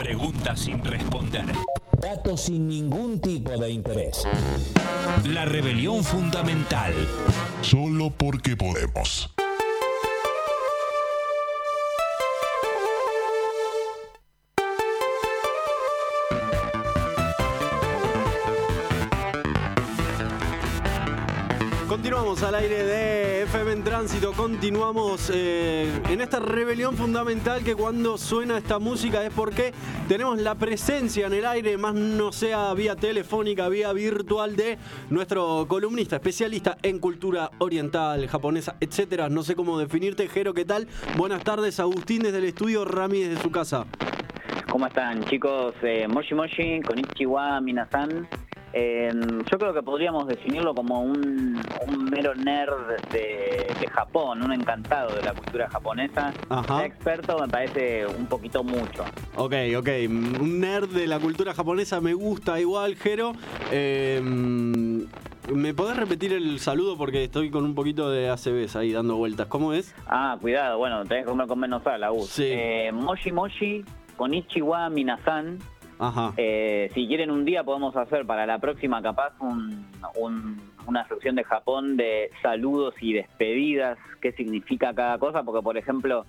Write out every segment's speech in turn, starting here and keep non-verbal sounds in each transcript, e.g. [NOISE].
Preguntas sin responder. Datos sin ningún tipo de interés. La rebelión fundamental. Solo porque podemos. Al aire de FM en Tránsito, continuamos eh, en esta rebelión fundamental que cuando suena esta música es porque tenemos la presencia en el aire, más no sea vía telefónica, vía virtual de nuestro columnista, especialista en cultura oriental, japonesa, etcétera. No sé cómo definirte, Jero, ¿qué tal? Buenas tardes, Agustín desde el estudio, Rami desde su casa. ¿Cómo están chicos? Eh, moshi Moshi, Konichiwa, Minasan. Eh, yo creo que podríamos definirlo como un, un mero nerd de, de Japón, un encantado de la cultura japonesa. Ajá. Experto me parece un poquito mucho. Ok, ok. Un nerd de la cultura japonesa me gusta igual, Jero. Eh, ¿Me podés repetir el saludo? Porque estoy con un poquito de ACBs ahí dando vueltas. ¿Cómo es? Ah, cuidado, bueno, tenés que comer con menos sal, Agus. Sí. Eh, moshi Moshi, Konichiwa, Minasan. Ajá. Eh, si quieren un día podemos hacer para la próxima capaz un- un- una sección de Japón de saludos y despedidas, qué significa cada cosa, porque por ejemplo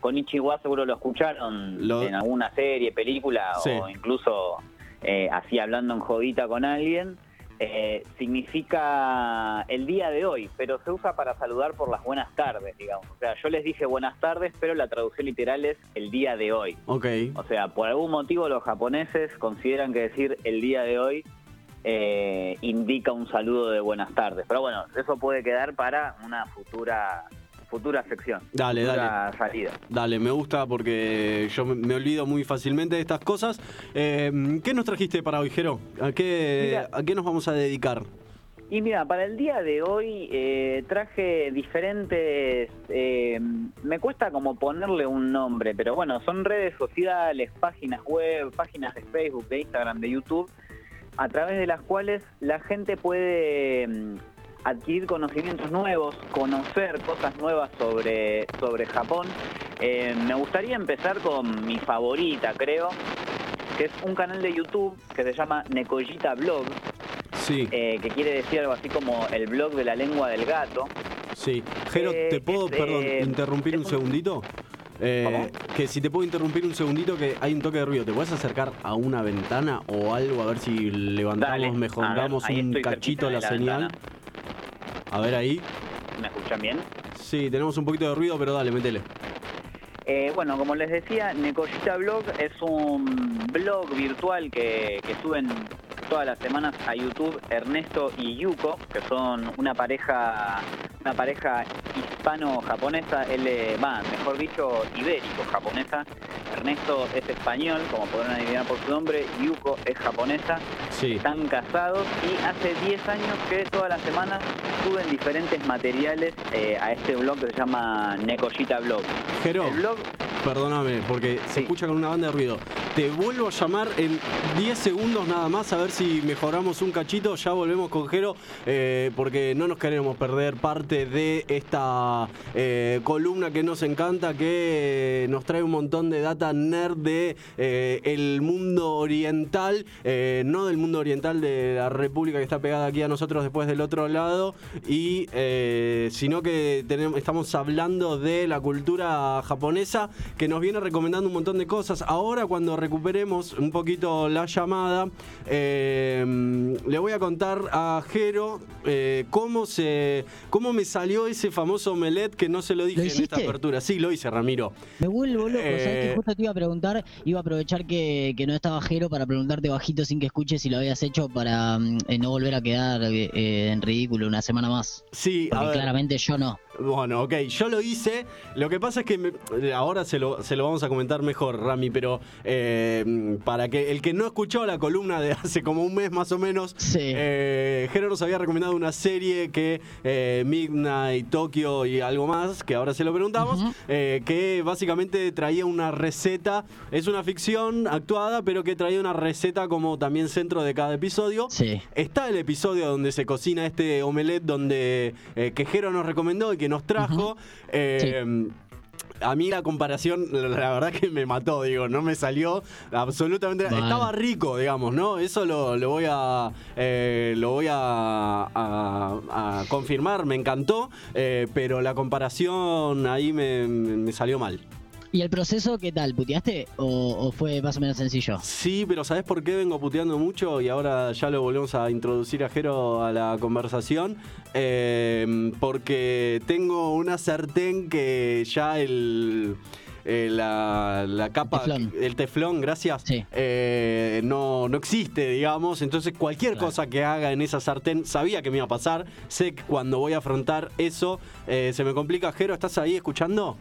con Ichiwa seguro lo escucharon Lo- en alguna serie, película Sí. o incluso eh, así hablando en jodita con alguien. Eh, significa el día de hoy, pero se usa para saludar por las buenas tardes, digamos. O sea, yo les dije buenas tardes, pero la traducción literal es el día de hoy. Ok. O sea, por algún motivo los japoneses consideran que decir el día de hoy eh, indica un saludo de buenas tardes. Pero bueno, eso puede quedar para una futura futura sección. Dale, futura salida. Dale, me gusta porque yo me- olvido muy fácilmente de estas cosas. Eh, ¿Qué nos trajiste para hoy, Jero? ¿A qué, Mira. ¿A qué nos vamos a dedicar? Y mira, para el día de hoy eh, traje diferentes, eh, me cuesta como ponerle un nombre, pero bueno, son redes sociales, páginas web, páginas de Facebook, de Instagram, de YouTube, a través de las cuales la gente puede adquirir conocimientos nuevos, conocer cosas nuevas sobre, sobre Japón. Eh, me gustaría empezar con mi favorita, creo, que es un canal de YouTube que se llama Nekojita Blog Sí, eh, que quiere decir algo así como el blog de la lengua del gato. sí. Jero, eh, ¿te puedo, es, perdón, interrumpir un un- segundito? Eh, que si te puedo interrumpir un segundito, que hay un toque de ruido. ¿Te puedes acercar a una ventana o algo a ver si levantamos, Dale, mejoramos ver, un cachito la, la señal? ventana. A ver ahí. ¿Me escuchan bien? Sí, tenemos un poquito de ruido, pero dale, métele. Eh, bueno, como les decía, Necollita Blog es un blog virtual que, que suben todas las semanas a YouTube Ernesto y Yuko, que son una pareja una pareja hispano-japonesa, eh, va, mejor dicho, ibérico-japonesa. Ernesto es español, como podrán adivinar por su nombre, Yuko es japonesa. Sí. Están casados y hace 10 años que todas las semanas suben diferentes materiales eh, a este blog que se llama Necollita Blog. Jero, El blog perdóname, porque se escucha con una banda de ruido. Te vuelvo a llamar en 10 segundos nada más a ver si mejoramos un cachito. Ya volvemos con Jero, eh, porque no nos queremos perder parte de esta eh, columna que nos encanta, que nos trae un montón de data nerd de eh, el mundo oriental, no del mundo oriental de la República que está pegada aquí a nosotros después del otro lado, y sino que tenemos, estamos hablando de la cultura japonesa que nos viene recomendando un montón de cosas. Ahora cuando recuperemos un poquito la llamada, eh, le voy a contar a Jero eh, cómo se cómo me salió ese famoso omelette que no se lo dije ¿Lo en esta apertura. Sí, lo hice, Ramiro. Me vuelvo loco, ¿sabes Eh, que justo te iba a preguntar? Iba a aprovechar que, que no estaba Jero para preguntarte bajito sin que escuches si lo habías hecho para mm, eh, no volver a quedar eh, en ridículo una semana más. Sí, a Porque ver. claramente yo no. Bueno, ok, yo lo hice. Lo que pasa es que me- ahora se lo, se lo vamos a comentar mejor, Rami, pero eh, para que el que no escuchó la columna de hace como un mes más o menos, Sí. eh, Jero nos había recomendado una serie que eh, Midnight, Tokio y algo más, que ahora se lo preguntamos, eh, que básicamente traía una receta, es una ficción actuada, pero que traía una receta como también centro de cada episodio. Sí. Está el episodio donde se cocina este omelette donde eh, Quejero nos recomendó y que nos trajo. Eh, a mí la comparación, la verdad que me mató, digo, no me salió absolutamente. Vale. Estaba rico, digamos, ¿no? Eso lo, lo voy a eh, lo voy a, a- a confirmar, me encantó, eh, pero la comparación ahí me, me salió mal. ¿Y el proceso qué tal? ¿Puteaste o, fue más o menos sencillo? Sí, pero ¿sabes por qué vengo puteando mucho? Y ahora ya lo volvemos a introducir a Jero a la conversación. Eh, porque tengo una sartén que ya el. Eh, la, la capa, teflón. el teflón, gracias, Sí. eh, no, no existe, digamos. Entonces, cualquier Claro. cosa que haga en esa sartén, sabía que me iba a pasar. Sé que cuando voy a afrontar eso, eh, se me complica. Jero, ¿estás ahí escuchando?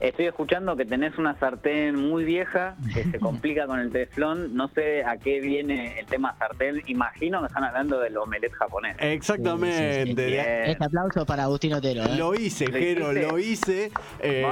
Estoy escuchando que tenés una sartén muy vieja que se [LAUGHS] complica con el teflón. No sé a qué viene el tema sartén. Imagino que están hablando del omelette japonés. Exactamente. Este aplauso para Agustín Otero. ¿eh? Lo hice, ¿Lo Jero, lo hice. Eh,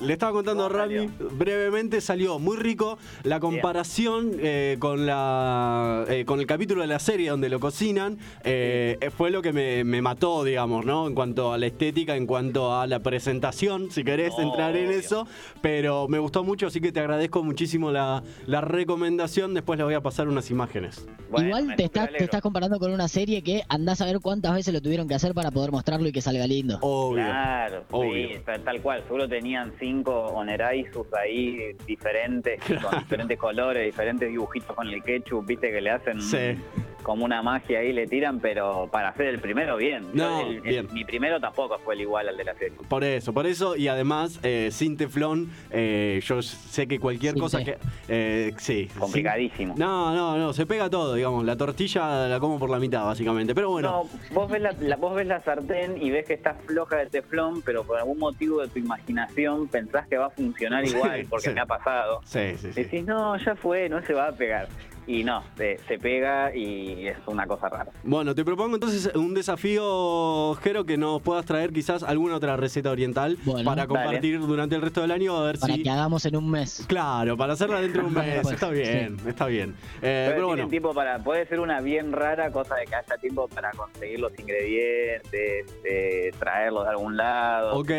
le estaba contando a ¿Cómo Rami, salió? brevemente salió muy rico. La comparación eh, con la eh, con el capítulo de la serie donde lo cocinan eh, fue lo que me, me mató, digamos, ¿no? En cuanto a la estética, en cuanto a la presentación, si querés entrar en Obvio. eso. Pero me gustó mucho, así que te agradezco muchísimo la, la recomendación. Después le voy a pasar unas imágenes. Bueno, Igual te estás, te alegro. estás comparando con una serie que andás a ver cuántas veces lo tuvieron que hacer para poder mostrarlo y que salga lindo. Obvio. Claro, Obvio. sí, tal, cual. Seguro tenían cinco oneraisus ahí diferentes, con diferentes colores, diferentes dibujitos con el ketchup, viste que le hacen Sí. Como una magia ahí, le tiran, pero para hacer el primero bien. Yo No, el- el- bien. mi primero tampoco fue el igual al de la serie. Por eso, por eso, y además, eh, sin teflón, eh, yo sé que cualquier cosa té. que. eh, sí. Complicadísimo. sin- no, no, no, se pega todo, digamos. La tortilla la como por la mitad, básicamente. Pero bueno. No, vos ves la, la- vos ves la sartén y ves que está floja de teflón, pero por algún motivo de tu imaginación pensás que va a funcionar [LAUGHS] Sí, igual, porque sí. me ha pasado. Sí, sí, sí. Decís, no, ya fue, no se va a pegar. Y no, se, se pega y es una cosa rara. Bueno, te propongo entonces un desafío, Jero, que nos puedas traer quizás alguna otra receta oriental Bueno. para Dale. compartir durante el resto del año, a ver Para si. que hagamos en un mes. Claro, para hacerla dentro de un [LAUGHS] mes. Pues, está bien, está bien. Eh, Pero pero bueno. para, puede ser una bien rara, cosa de que haya tiempo para conseguir los ingredientes, eh, traerlos de algún lado, Ok,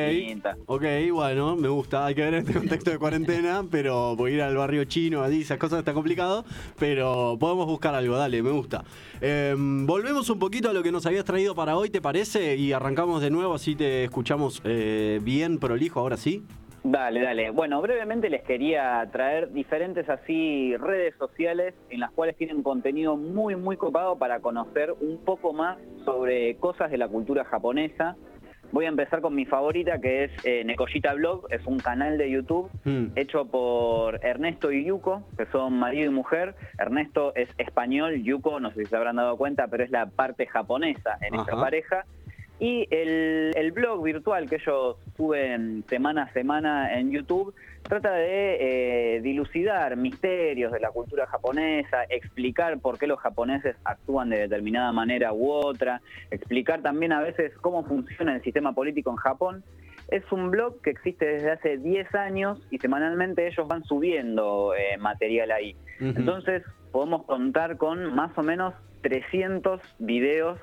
ok, bueno, me gusta. Hay que ver en este contexto de cuarentena, pero voy a ir al barrio chino, allí, esas cosas está complicado, pero podemos buscar algo, dale, me gusta. Eh, volvemos un poquito a lo que nos habías traído para hoy, ¿te parece? Y arrancamos de nuevo, así te escuchamos eh, bien, prolijo, ahora sí. Dale, dale. Bueno, brevemente les quería traer diferentes así redes sociales en las cuales tienen contenido muy, muy copado para conocer un poco más sobre cosas de la cultura japonesa. Voy a empezar con mi favorita que es eh, Blog, es un canal de YouTube Mm, hecho por Ernesto y Yuko, que son marido y mujer. Ernesto es español, Yuko, no sé si se habrán dado cuenta, pero es la parte japonesa en esta pareja. Y el, el blog virtual que ellos suben semana a semana en YouTube trata de eh, dilucidar misterios de la cultura japonesa, explicar por qué los japoneses actúan de determinada manera u otra, explicar también a veces cómo funciona el sistema político en Japón. Es un blog que existe desde hace 10 años y semanalmente ellos van subiendo eh, material ahí. Entonces podemos contar con más o menos 300 videos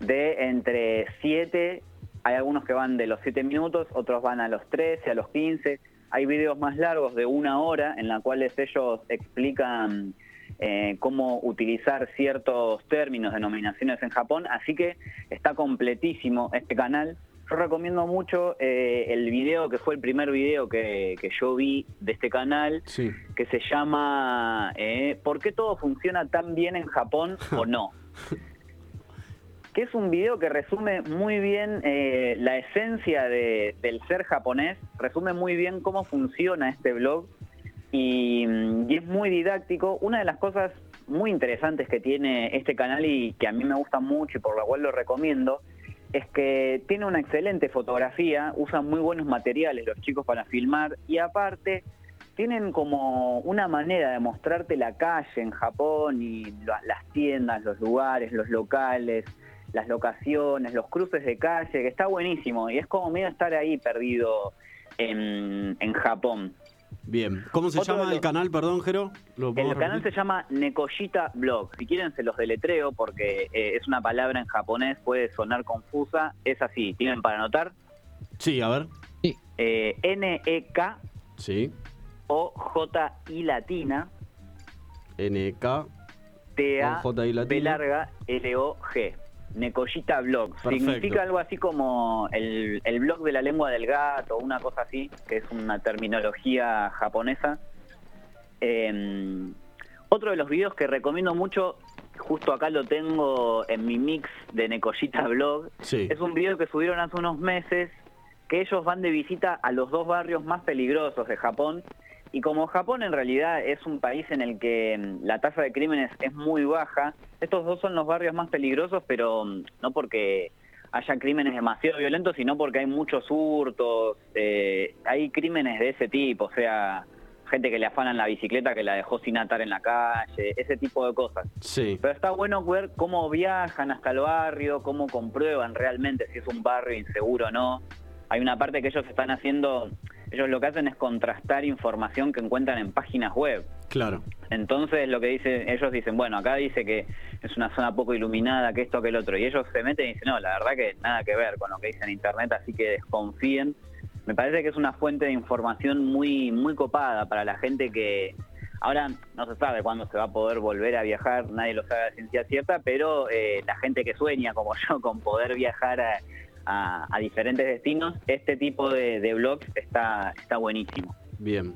de entre 7, hay algunos que van de los 7 minutos, otros van a los 13, a los 15, hay videos más largos de una hora en los cuales ellos explican eh, cómo utilizar ciertos términos, denominaciones en Japón, así que está completísimo este canal. Yo recomiendo mucho eh, el video que fue el primer video que, que yo vi de este canal, Sí. que se llama eh, ¿Por qué todo funciona tan bien en Japón o no? [LAUGHS] es un video que resume muy bien eh, la esencia de- del ser japonés, resume muy bien cómo funciona este blog y, mm, y es muy didáctico. Una de las cosas muy interesantes que tiene este canal y que a mí me gusta mucho y por lo cual lo recomiendo, es que tiene una excelente fotografía, usan muy buenos materiales los chicos para filmar y aparte tienen como una manera de mostrarte la calle en Japón y la- las tiendas, los lugares, los locales, las locaciones, los cruces de calle, que está buenísimo y es como medio estar ahí perdido en, en Japón. Bien. ¿Cómo se Otro llama el canal, perdón, Jero? ¿Lo El canal se llama Nekoshita Blog. Si quieren se los deletreo porque eh, es una palabra en japonés, puede sonar confusa. Es así, ¿tienen para anotar? Sí, a ver. Sí. eh, N-E-K Sí. o J-I latina NK. T-A O J-I latina. B larga L-O-G. Nekoshita Blog. Perfecto. Significa algo así como el, el blog de la lengua del gato, una cosa así, que es una terminología japonesa. Eh, otro de los videos que recomiendo mucho, justo acá lo tengo en mi mix de Nekoshita Blog, Sí. es un video que subieron hace unos meses que ellos van de visita a los dos barrios más peligrosos de Japón. Y como Japón en realidad es un país en el que mm, la tasa de crímenes es muy baja, estos dos son los barrios más peligrosos, pero mm, no porque haya crímenes demasiado violentos, sino porque hay muchos hurtos, eh, hay crímenes de ese tipo, o sea, gente que le afanan la bicicleta que la dejó sin atar en la calle, ese tipo de cosas. Sí. Pero está bueno ver cómo viajan hasta el barrio, cómo comprueban realmente si es un barrio inseguro o no. Hay una parte que ellos están haciendo, ellos lo que hacen es contrastar información que encuentran en páginas web. Claro. Entonces lo que dicen, ellos dicen, bueno, acá dice que es una zona poco iluminada, que esto, que el otro. Y ellos se meten y dicen, no, la verdad que nada que ver con lo que dice en internet, así que desconfíen. Me parece que es una fuente de información muy, muy copada para la gente que ahora no se sabe cuándo se va a poder volver a viajar, nadie lo sabe a ciencia cierta, pero eh, la gente que sueña como [LAUGHS] yo con poder viajar a, a- a diferentes destinos, este tipo de, de blogs está, está buenísimo. Bien.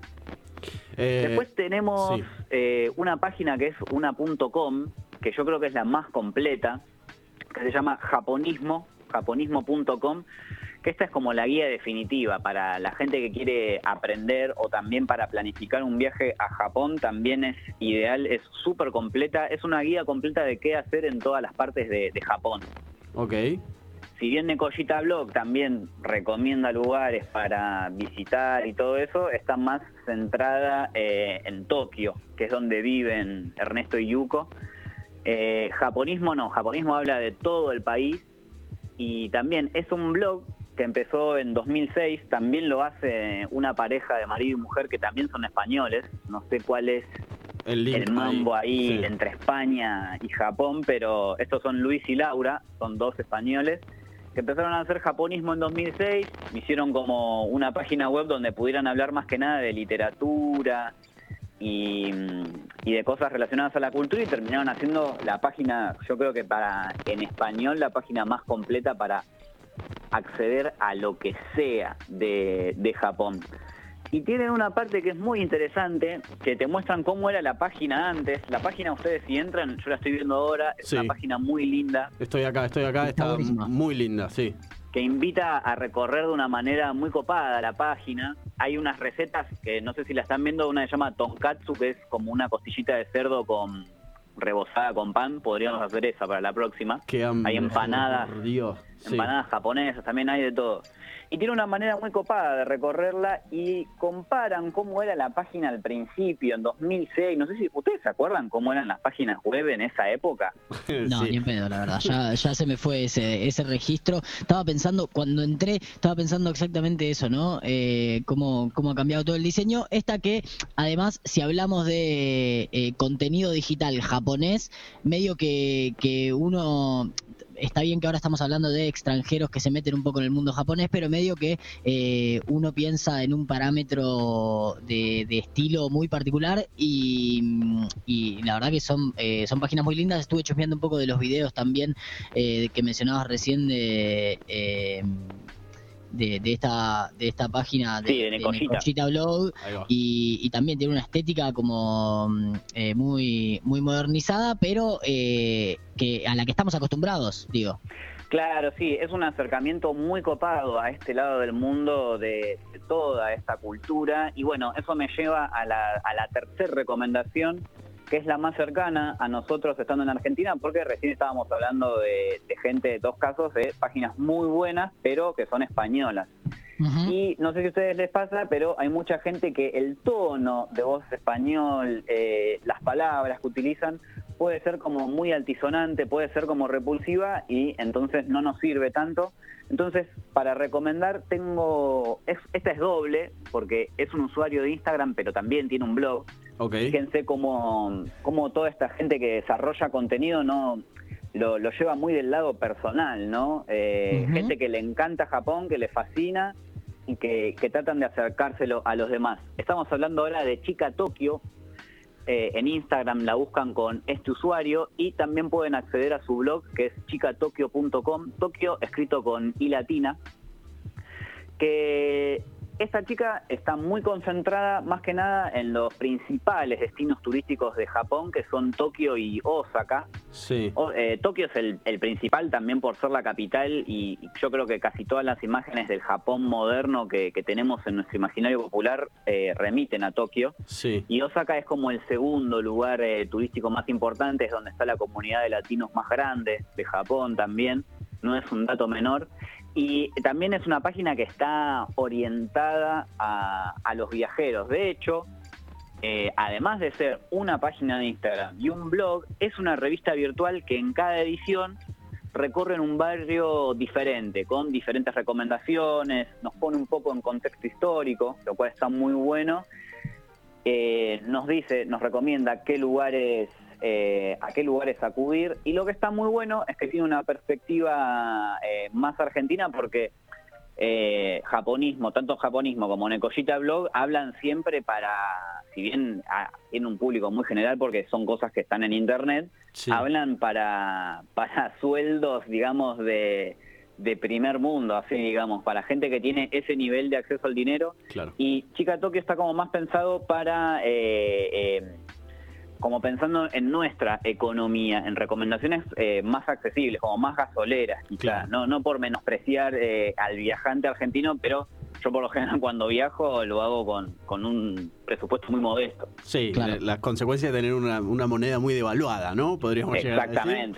Eh, Después tenemos sí. eh, una página que es una.com, que yo creo que es la más completa, que se llama japonismo, japonismo.com, que esta es como la guía definitiva para la gente que quiere aprender o también para planificar un viaje a Japón, también es ideal, es súper completa, es una guía completa de qué hacer en todas las partes de, de Japón. Ok. Si bien Nekoshita Blog también recomienda lugares para visitar y todo eso, está más centrada eh, en Tokio, que es donde viven Ernesto y Yuko. Eh, japonismo no, japonismo habla de todo el país y también es un blog que empezó en 2006, también lo hace una pareja de marido y mujer que también son españoles, no sé cuál es El el mambo ahí, Sí. entre España y Japón, pero estos son Luis y Laura, son dos españoles, que empezaron a hacer japonismo en 2006, hicieron como una página web donde pudieran hablar más que nada de literatura y, de cosas relacionadas a la cultura y terminaron haciendo la página, yo creo que para en español, la página más completa para acceder a lo que sea de Japón. Y tienen una parte que es muy interesante, que te muestran cómo era la página antes. La página, ustedes si entran, yo la estoy viendo ahora, es Sí. una página muy linda, Estoy acá, estoy acá. Está muy linda, sí. que invita a recorrer de una manera muy copada la página. Hay unas recetas que no sé si la están viendo, una se llama tonkatsu, que es como una costillita de cerdo con rebozada con pan. Podríamos hacer esa para la próxima. Qué hambre. Hay empanadas. Por Dios. Sí. empanadas japonesas, también hay de todo. Y tiene una manera muy copada de recorrerla y comparan cómo era la página al principio, en 2006. No sé si ustedes se acuerdan cómo eran las páginas web en esa época. [LAUGHS] No, Sí. ni en pedo, la verdad. Ya, ya se me fue ese, ese registro. Estaba pensando, cuando entré, estaba pensando exactamente eso, ¿no? Eh, cómo, cómo ha cambiado todo el diseño. Esta que, además, si hablamos de eh, contenido digital japonés, medio que, que uno. Está bien que ahora estamos hablando de extranjeros que se meten un poco en el mundo japonés, pero medio que eh, uno piensa en un parámetro de, estilo muy particular y, y la verdad que son, eh, son páginas muy lindas. Estuve chusmeando un poco de los videos también eh, que mencionabas recién de, eh, de, de esta, de esta página de, Sí, de Blog y también tiene una estética como mm, eh, muy, muy modernizada, pero eh, que a la que estamos acostumbrados, digo. Claro, sí, es un acercamiento muy copado a este lado del mundo de, de toda esta cultura. Y bueno, eso me lleva a la, a la tercera recomendación, que es la más cercana a nosotros estando en Argentina, porque recién estábamos hablando de, de gente, dos casos de páginas muy buenas, pero que son españolas. Y no sé si a ustedes les pasa, pero hay mucha gente que el tono de voz español, eh, las palabras que utilizan, puede ser como muy altisonante, puede ser como repulsiva y entonces no nos sirve tanto. Entonces, para recomendar, tengo. es- esta es doble, porque es un usuario de Instagram, pero también tiene un blog. Ok. Fíjense cómo, cómo toda esta gente que desarrolla contenido no lo, lo lleva muy del lado personal, ¿no? Eh. Gente que le encanta Japón, que le fascina y que, que tratan de acercárselo a los demás. Estamos hablando ahora de Chica Tokio. eh, en Instagram la buscan con este usuario y también pueden acceder a su blog que es chicatokio.com, Tokio escrito con I latina, que esta chica está muy concentrada más que nada en los principales destinos turísticos de Japón, que son Tokio y Osaka. Sí. O- eh, Tokio es el, el principal también por ser la capital y yo creo que casi todas las imágenes del Japón moderno que, que tenemos en nuestro imaginario popular eh, remiten a Tokio. Sí. Y Osaka es como el segundo lugar eh, turístico más importante, es donde está la comunidad de latinos más grande de Japón también, no es un dato menor. Y también es una página que está orientada a, a los viajeros. De hecho, eh, además de ser una página de Instagram y un blog, es una revista virtual que en cada edición recorren un barrio diferente, con diferentes recomendaciones, nos pone un poco en contexto histórico, lo cual está muy bueno. Eh, nos dice, nos recomienda qué lugares, eh, a qué lugares acudir, y lo que está muy bueno es que tiene una perspectiva eh, más argentina porque eh, japonismo, tanto japonismo como Nekoshita Blog hablan siempre para, si bien ah, tiene un público muy general porque son cosas que están en internet, Sí. hablan para, para sueldos, digamos, de, de primer mundo, así digamos, para gente que tiene ese nivel de acceso al dinero. Claro. Y Chica Tokio está como más pensado para, eh, eh, como pensando en nuestra economía, en recomendaciones eh, más accesibles, como más gasoleras, quizá. Claro. No, no por menospreciar eh, al viajante argentino, pero yo por lo general [LAUGHS] cuando viajo lo hago con, con un presupuesto muy modesto. Sí, Claro. la- las consecuencias de tener una, una moneda muy devaluada, ¿no? Podríamos llegar a decir.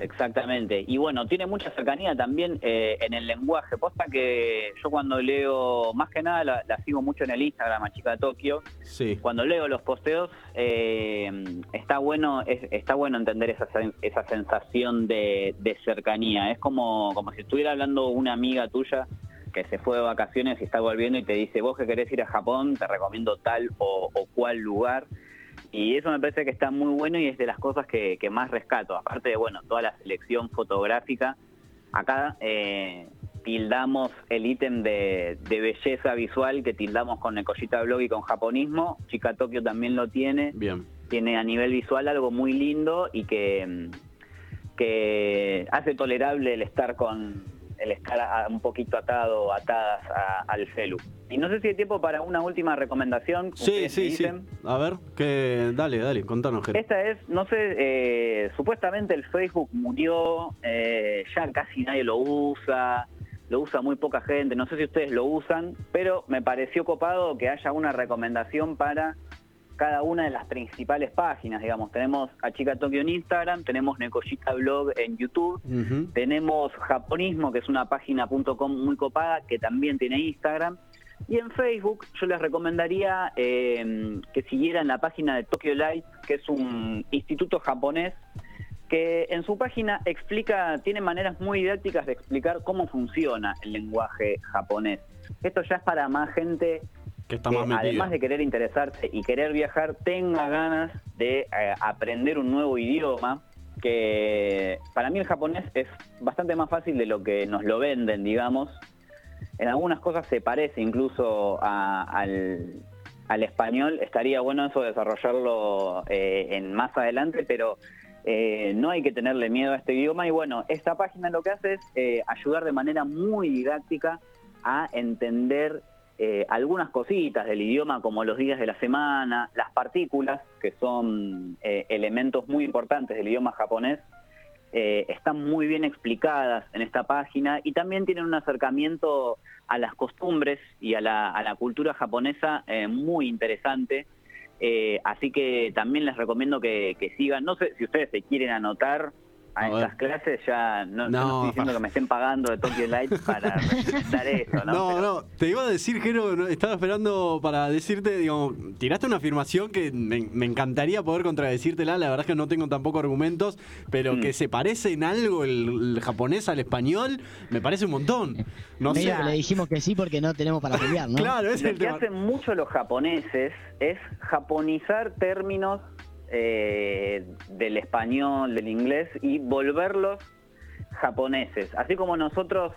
Exactamente. Y bueno, tiene mucha cercanía también eh, en el lenguaje. Posta que yo cuando leo, más que nada la, la sigo mucho en el Instagram, a Chica Tokio. Sí. Cuando leo los posteos, eh, está bueno es- está bueno entender esa, esa sensación de, de cercanía. Es como, como si estuviera hablando una amiga tuya que se fue de vacaciones y está volviendo y te dice, vos que querés ir a Japón, te recomiendo tal o, o cual lugar. Y eso me parece que está muy bueno y es de las cosas que, que más rescato. Aparte de, bueno, toda la selección fotográfica. Acá eh, tildamos el ítem de, de belleza visual que tildamos con Nekoshita Blog y con japonismo. Chica Tokio también lo tiene. Bien. Tiene a nivel visual algo muy lindo y que, mm, que hace tolerable el estar con el estar a- un poquito atado, atadas a- al celu. Y no sé si hay tiempo para una última recomendación. Sí, sí, sí. A ver, que dale, dale, contanos, Jero. Esta es, no sé, eh, supuestamente el Facebook murió, eh, ya casi nadie lo usa, lo usa muy poca gente, no sé si ustedes lo usan, pero me pareció copado que haya una recomendación para cada una de las principales páginas, digamos. Tenemos a Chica Tokio en Instagram, tenemos Nekoshita Blog en YouTube, tenemos Japonismo, que es una página.com muy copada, que también tiene Instagram. Y en Facebook yo les recomendaría eh, que siguieran la página de Tokyo Light, que es un instituto japonés que en su página explica, tiene maneras muy didácticas de explicar cómo funciona el lenguaje japonés. Esto ya es para más gente Que está más además de querer interesarse y querer viajar, tenga ganas de eh, aprender un nuevo idioma, que para mí el japonés es bastante más fácil de lo que nos lo venden, digamos. En algunas cosas se parece incluso a- al, al español. Estaría bueno eso desarrollarlo eh, en más adelante, pero eh, no hay que tenerle miedo a este idioma. Y bueno, esta página lo que hace es ayudar de manera muy didáctica a entender eh, algunas cositas del idioma, como los días de la semana, las partículas, que son eh, elementos muy importantes del idioma japonés, eh, están muy bien explicadas en esta página y también tienen un acercamiento a las costumbres y a la, a la cultura japonesa eh, muy interesante. Eh, así que también les recomiendo que, que sigan. No sé si ustedes se quieren anotar a, estas clases, ya no, yo no No, estoy diciendo que me estén pagando de Tokyo Light para [LAUGHS] presentar eso, ¿no? No, Pero- no, te iba a decir, Jero, no, estaba esperando para decirte, digo, tiraste una afirmación que me, me encantaría poder contradecírtela, la verdad es que no tengo tampoco argumentos, pero Mm. que se parece en algo el, el japonés al español, me parece un montón. No sé. Que le dijimos que sí porque no tenemos para pelear, ¿no? [LAUGHS] Claro, es Lo el que tema. hacen mucho los japoneses es japonizar términos eh, del español, del inglés y volverlos japoneses. Así como nosotros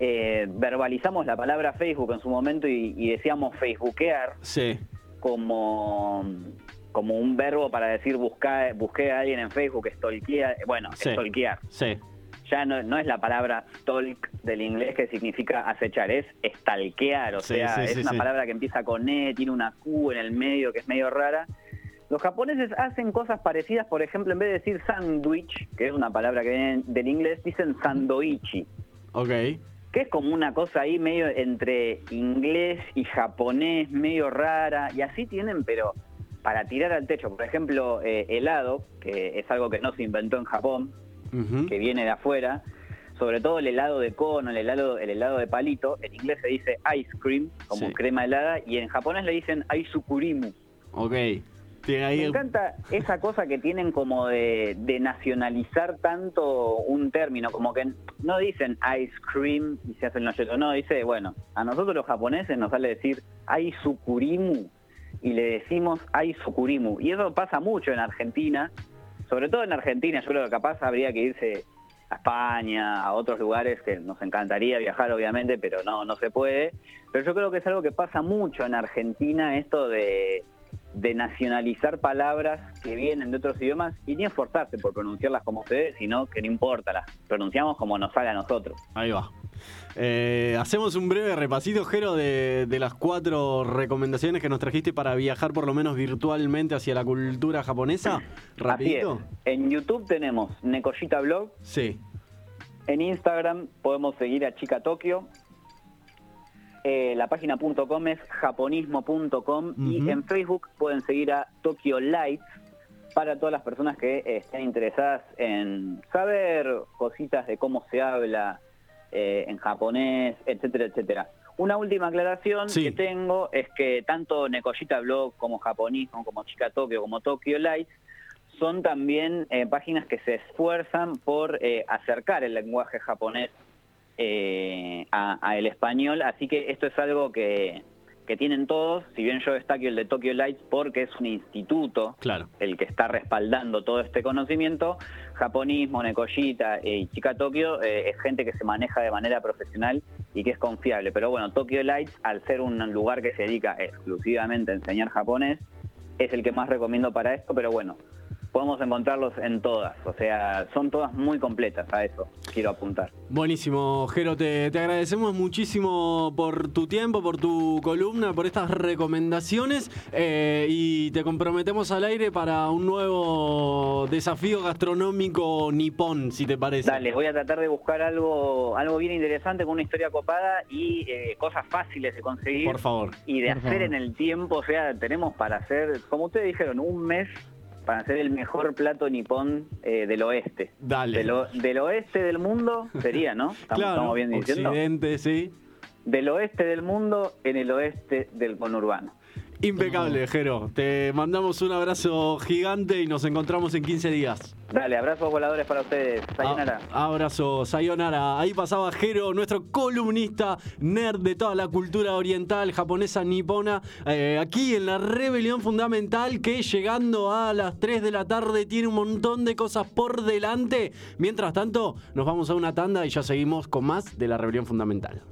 eh, verbalizamos la palabra Facebook en su momento y, y decíamos facebookear Sí. como, como un verbo para decir buscar, busqué a alguien en Facebook, stalkear, bueno, Sí. stalkear. Sí. Ya no, no es la palabra stalk del inglés que significa acechar, es stalkear, o sea, es una palabra que empieza con E, tiene una Q en el medio que es medio rara. Los japoneses hacen cosas parecidas, por ejemplo, en vez de decir sandwich, que es una palabra que viene del inglés, dicen sandoichi, Ok. que es como una cosa ahí medio entre inglés y japonés, medio rara, y así tienen, pero para tirar al techo, por ejemplo, eh, helado, que es algo que no se inventó en Japón, que viene de afuera, sobre todo el helado de cono, el helado, el helado de palito, en inglés se dice ice cream, como Sí. crema helada, y en japonés le dicen aizukurimu. Ok. Me encanta esa cosa que tienen como de, de nacionalizar tanto un término, como que no dicen ice cream y se hacen los yetos, no, dice, bueno, a nosotros los japoneses nos sale decir aizukurimu y le decimos aizukurimu. Y eso pasa mucho en Argentina, sobre todo en Argentina, yo creo que capaz habría que irse a España, a otros lugares que nos encantaría viajar obviamente, pero no, no se puede. Pero yo creo que es algo que pasa mucho en Argentina, esto de, de nacionalizar palabras que vienen de otros idiomas y ni esforzarse por pronunciarlas como ustedes, sino que no importa, las pronunciamos como nos sale a nosotros. Ahí va. Eh, hacemos un breve repasito, Jero, de, de las cuatro recomendaciones que nos trajiste para viajar por lo menos virtualmente hacia la cultura japonesa. Rapidito. En YouTube tenemos Nekoshita Blog, Sí. En Instagram podemos seguir a Chica Tokio. Eh, la página .com es japonismo.com y Ujú. en Facebook pueden seguir a Tokyo Lights para todas las personas que eh, estén interesadas en saber cositas de cómo se habla eh, en japonés, etcétera, etcétera. Una última aclaración Sí. que tengo es que tanto Nekoshita Blog como Japonismo, como Chica Tokio, como Tokyo Lights son también eh, páginas que se esfuerzan por eh, acercar el lenguaje japonés eh, a, a el español, así que esto es algo que, que tienen todos, si bien yo destaco el de Tokyo Lights porque es un instituto Claro. el que está respaldando todo este conocimiento, japonismo, Nekoshita eh, y Chica Tokio eh, es gente que se maneja de manera profesional y que es confiable, pero bueno, Tokyo Lights al ser un lugar que se dedica exclusivamente a enseñar japonés, es el que más recomiendo para esto, pero bueno, podemos encontrarlos en todas, o sea, son todas muy completas a eso, quiero apuntar. Buenísimo, Jero, te, te agradecemos muchísimo por tu tiempo, por tu columna, por estas recomendaciones eh, y te comprometemos al aire para un nuevo desafío gastronómico nipón, si te parece. Dale, voy a tratar de buscar algo, algo bien interesante con una historia copada y eh, cosas fáciles de conseguir. Por favor. y de Por hacer favor. en el tiempo, o sea, tenemos para hacer, como ustedes dijeron, un mes para hacer el mejor plato nipón eh, del oeste. Dale. Del, o- del oeste del mundo sería, ¿no? [LAUGHS] Estamos, claro, estamos bien diciendo. Occidente, sí. Del oeste del mundo en el oeste del conurbano. Impecable, Jero. Te mandamos un abrazo gigante y nos encontramos en 15 días. Dale, abrazos voladores para ustedes. Sayonara. A- abrazo, Sayonara. Ahí pasaba Jero, nuestro columnista nerd de toda la cultura oriental, japonesa, nipona, eh, aquí en la Rebelión Fundamental, que llegando a las 3 de la tarde tiene un montón de cosas por delante. Mientras tanto, nos vamos a una tanda y ya seguimos con más de la Rebelión Fundamental.